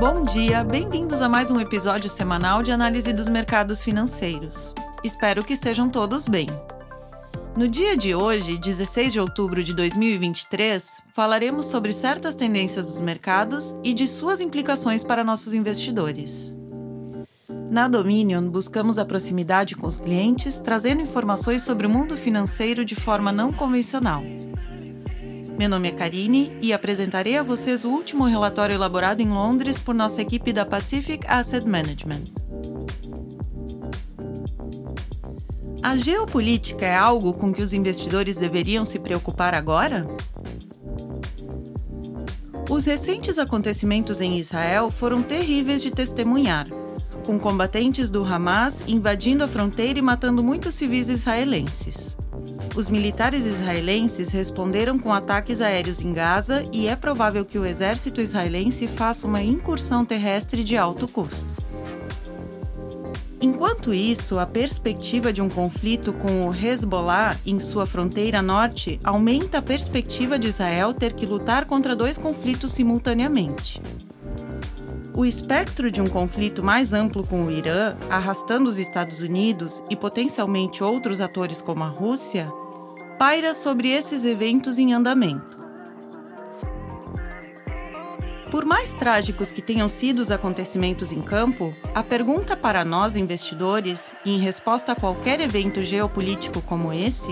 Bom dia, bem-vindos a mais um episódio semanal de análise dos mercados financeiros. Espero que estejam todos bem. No dia de hoje, 16 de outubro de 2023, falaremos sobre certas tendências dos mercados e de suas implicações para nossos investidores. Na Dominion, buscamos a proximidade com os clientes, trazendo informações sobre o mundo financeiro de forma não convencional. Meu nome é Karine e apresentarei a vocês o último relatório elaborado em Londres por nossa equipe da Pacific Asset Management. A geopolítica é algo com que os investidores deveriam se preocupar agora? Os recentes acontecimentos em Israel foram terríveis de testemunhar, com combatentes do Hamas invadindo a fronteira e matando muitos civis israelenses. Os militares israelenses responderam com ataques aéreos em Gaza e é provável que o exército israelense faça uma incursão terrestre de alto custo. Enquanto isso, a perspectiva de um conflito com o Hezbollah em sua fronteira norte aumenta a perspectiva de Israel ter que lutar contra dois conflitos simultaneamente. O espectro de um conflito mais amplo com o Irã, arrastando os Estados Unidos e potencialmente outros atores como a Rússia, paira sobre esses eventos em andamento. Por mais trágicos que tenham sido os acontecimentos em campo, a pergunta para nós investidores, em resposta a qualquer evento geopolítico como esse,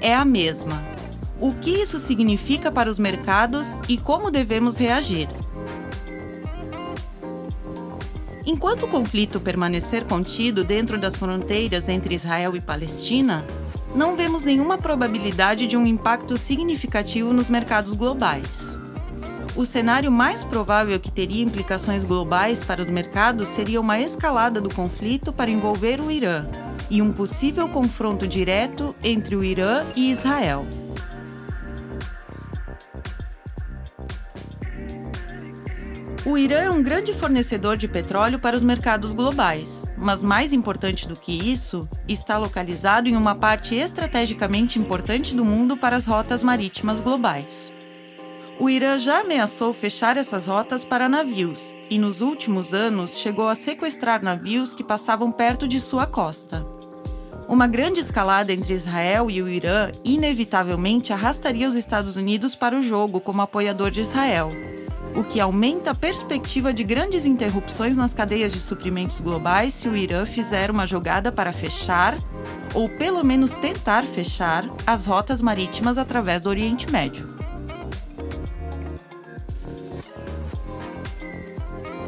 é a mesma: o que isso significa para os mercados e como devemos reagir? Enquanto o conflito permanecer contido dentro das fronteiras entre Israel e Palestina, não vemos nenhuma probabilidade de um impacto significativo nos mercados globais. O cenário mais provável que teria implicações globais para os mercados seria uma escalada do conflito para envolver o Irã e um possível confronto direto entre o Irã e Israel. O Irã é um grande fornecedor de petróleo para os mercados globais, mas mais importante do que isso, está localizado em uma parte estrategicamente importante do mundo para as rotas marítimas globais. O Irã já ameaçou fechar essas rotas para navios e, nos últimos anos, chegou a sequestrar navios que passavam perto de sua costa. Uma grande escalada entre Israel e o Irã inevitavelmente arrastaria os Estados Unidos para o jogo como apoiador de Israel, o que aumenta a perspectiva de grandes interrupções nas cadeias de suprimentos globais se o Irã fizer uma jogada para fechar, ou pelo menos tentar fechar, as rotas marítimas através do Oriente Médio.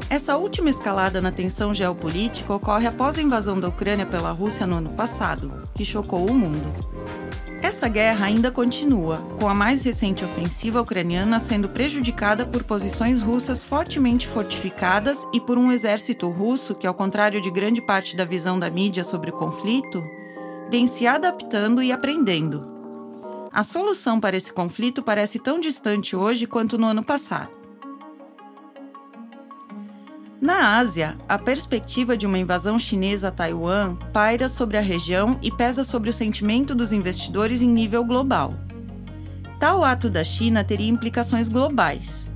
Essa última escalada na tensão geopolítica ocorre após a invasão da Ucrânia pela Rússia no ano passado, que chocou o mundo. Essa guerra ainda continua, com a mais recente ofensiva ucraniana sendo prejudicada por posições russas fortemente fortificadas e por um exército russo que, ao contrário de grande parte da visão da mídia sobre o conflito, vem se adaptando e aprendendo. A solução para esse conflito parece tão distante hoje quanto no ano passado. Na Ásia, a perspectiva de uma invasão chinesa a Taiwan paira sobre a região e pesa sobre o sentimento dos investidores em nível global. Tal ato da China teria implicações globais.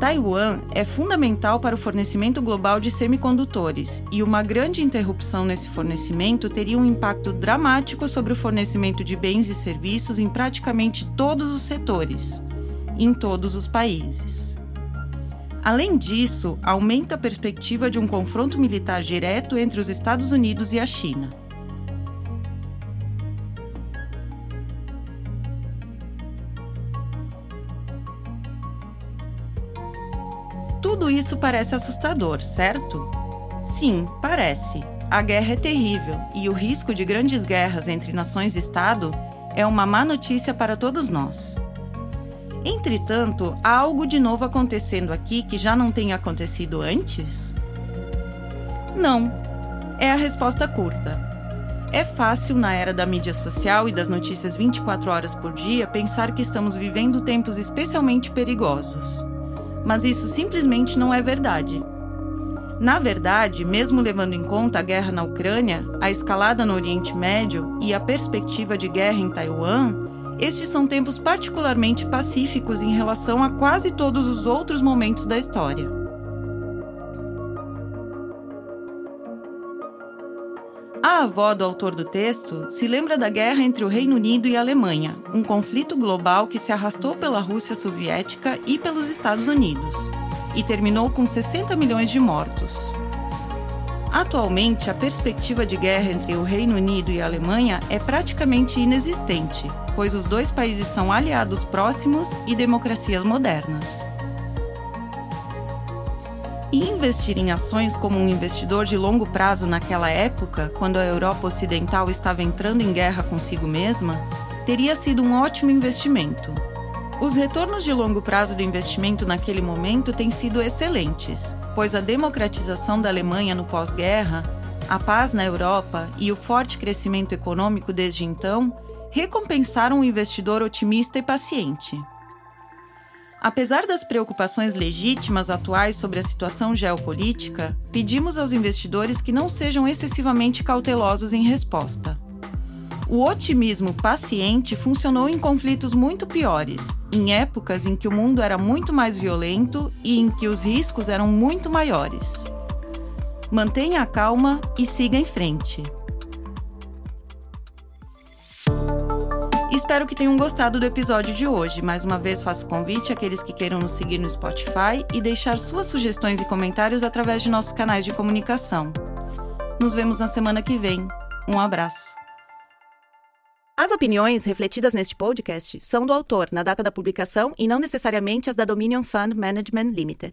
Taiwan é fundamental para o fornecimento global de semicondutores e uma grande interrupção nesse fornecimento teria um impacto dramático sobre o fornecimento de bens e serviços em praticamente todos os setores, em todos os países. Além disso, aumenta a perspectiva de um confronto militar direto entre os Estados Unidos e a China. Tudo isso parece assustador, certo? Sim, parece. A guerra é terrível e o risco de grandes guerras entre nações-estado é uma má notícia para todos nós. Entretanto, há algo de novo acontecendo aqui que já não tenha acontecido antes? Não. É a resposta curta. É fácil, na era da mídia social e das notícias 24 horas por dia, pensar que estamos vivendo tempos especialmente perigosos. Mas isso simplesmente não é verdade. Na verdade, mesmo levando em conta a guerra na Ucrânia, a escalada no Oriente Médio e a perspectiva de guerra em Taiwan, estes são tempos particularmente pacíficos em relação a quase todos os outros momentos da história. A avó do autor do texto se lembra da guerra entre o Reino Unido e a Alemanha, um conflito global que se arrastou pela Rússia soviética e pelos Estados Unidos, e terminou com 60 milhões de mortos. Atualmente, a perspectiva de guerra entre o Reino Unido e a Alemanha é praticamente inexistente, pois os dois países são aliados próximos e democracias modernas. E investir em ações como um investidor de longo prazo naquela época, quando a Europa Ocidental estava entrando em guerra consigo mesma, teria sido um ótimo investimento. Os retornos de longo prazo do investimento naquele momento têm sido excelentes, pois a democratização da Alemanha no pós-guerra, a paz na Europa e o forte crescimento econômico desde então recompensaram o investidor otimista e paciente. Apesar das preocupações legítimas atuais sobre a situação geopolítica, pedimos aos investidores que não sejam excessivamente cautelosos em resposta. O otimismo paciente funcionou em conflitos muito piores, em épocas em que o mundo era muito mais violento e em que os riscos eram muito maiores. Mantenha a calma e siga em frente. Espero que tenham gostado do episódio de hoje. Mais uma vez faço convite àqueles que queiram nos seguir no Spotify e deixar suas sugestões e comentários através de nossos canais de comunicação. Nos vemos na semana que vem. Um abraço. As opiniões refletidas neste podcast são do autor na data da publicação e não necessariamente as da Dominion Fund Management Limited.